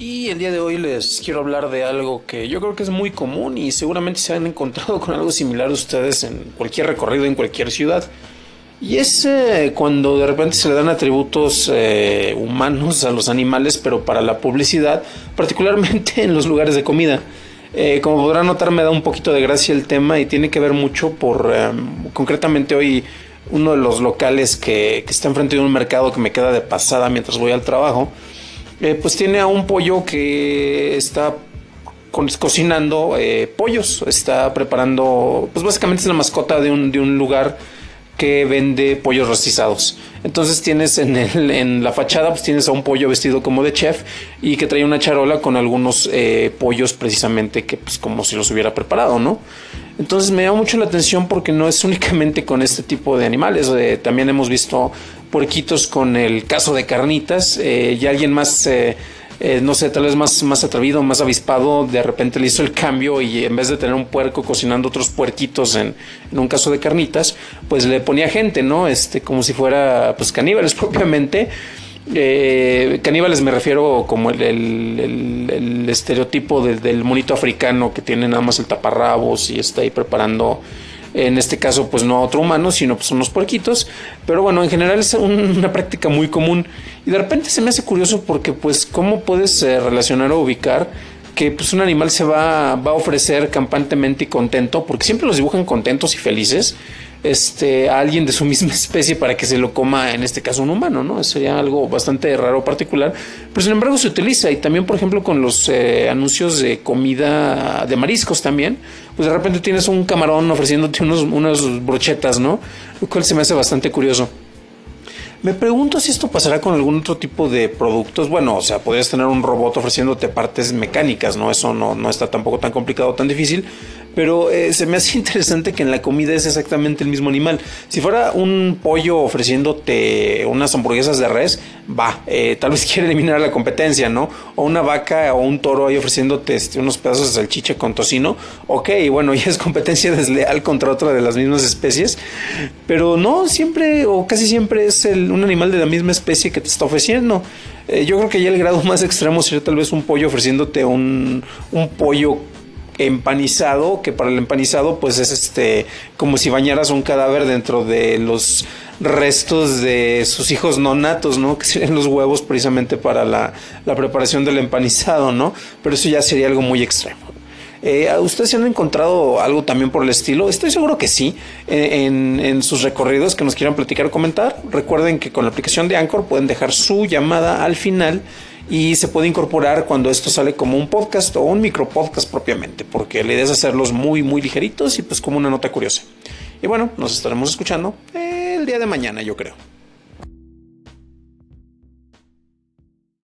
Y el día de hoy les quiero hablar de algo que yo creo que es muy común y seguramente se han encontrado con algo similar ustedes en cualquier recorrido, en cualquier ciudad. Y es eh, cuando de repente se le dan atributos eh, humanos a los animales, pero para la publicidad, particularmente en los lugares de comida. Eh, como podrán notar, me da un poquito de gracia el tema y tiene que ver mucho por, concretamente hoy, uno de los locales que, que está enfrente de un mercado que me queda de pasada mientras voy al trabajo eh, pues tiene a un pollo que está cocinando eh, pollos, está preparando, pues básicamente es la mascota de un, de un lugar que vende pollos rostizados. Entonces tienes en, el, en la fachada, pues tienes a un pollo vestido como de chef y que trae una charola con algunos eh, pollos precisamente que pues como si los hubiera preparado, ¿no? Entonces me llama mucho la atención porque no es únicamente con este tipo de animales, también hemos visto puerquitos con el caso de carnitas eh, y alguien más... Eh, eh, no sé, tal vez más, más atrevido, más avispado, de repente le hizo el cambio y en vez de tener un puerco cocinando otros puerquitos en, un caso de carnitas, pues le ponía gente, ¿no? Este, como si fuera, pues caníbales propiamente. Eh, caníbales me refiero como el, el, estereotipo del monito africano que tiene nada más el taparrabos y está ahí preparando en este caso pues no a otro humano, sino pues unos puerquitos, pero bueno, en general es una práctica muy común. Y de repente se me hace curioso porque pues cómo puedes eh, relacionar o ubicar que pues un animal se va, va a ofrecer campantemente y contento, porque siempre los dibujan contentos y felices, este, a alguien de su misma especie para que se lo coma, en este caso un humano, ¿no? Sería algo bastante raro, particular, pero sin embargo se utiliza y también, por ejemplo, con los eh, anuncios de comida de mariscos también, pues de repente tienes un camarón ofreciéndote unos, unas brochetas, ¿no? Lo cual se me hace bastante curioso. Me pregunto si esto pasará con algún otro tipo de productos. Bueno, o sea, podrías tener un robot ofreciéndote partes mecánicas, ¿no? Eso no, no está tampoco tan complicado, tan difícil. Pero eh, se me hace interesante que en la comida es exactamente el mismo animal. Si fuera un pollo ofreciéndote unas hamburguesas de res, va, eh, tal vez quiere eliminar la competencia, ¿no? O una vaca o un toro ahí ofreciéndote este, unos pedazos de salchicha con tocino. Ok, bueno, ya es competencia desleal contra otra de las mismas especies. Pero no, siempre o casi siempre es un animal de la misma especie que te está ofreciendo. Eh, yo creo que ya el grado más extremo sería tal vez un pollo ofreciéndote un, un pollo empanizado, que para el empanizado pues es este como si bañaras un cadáver dentro de los restos de sus hijos no natos, ¿no? Que serían los huevos precisamente para la, preparación del empanizado, ¿no? Pero eso ya sería algo muy extremo. Eh, ¿Ustedes se han encontrado algo también por el estilo? Estoy seguro que sí, en, en, sus recorridos que nos quieran platicar o comentar. Recuerden que con la aplicación de Anchor pueden dejar su llamada al final y se puede incorporar cuando esto sale como un podcast o un micro podcast propiamente, porque la idea es hacerlos muy, muy ligeritos y pues como una nota curiosa. Y bueno, nos estaremos escuchando el día de mañana, yo creo.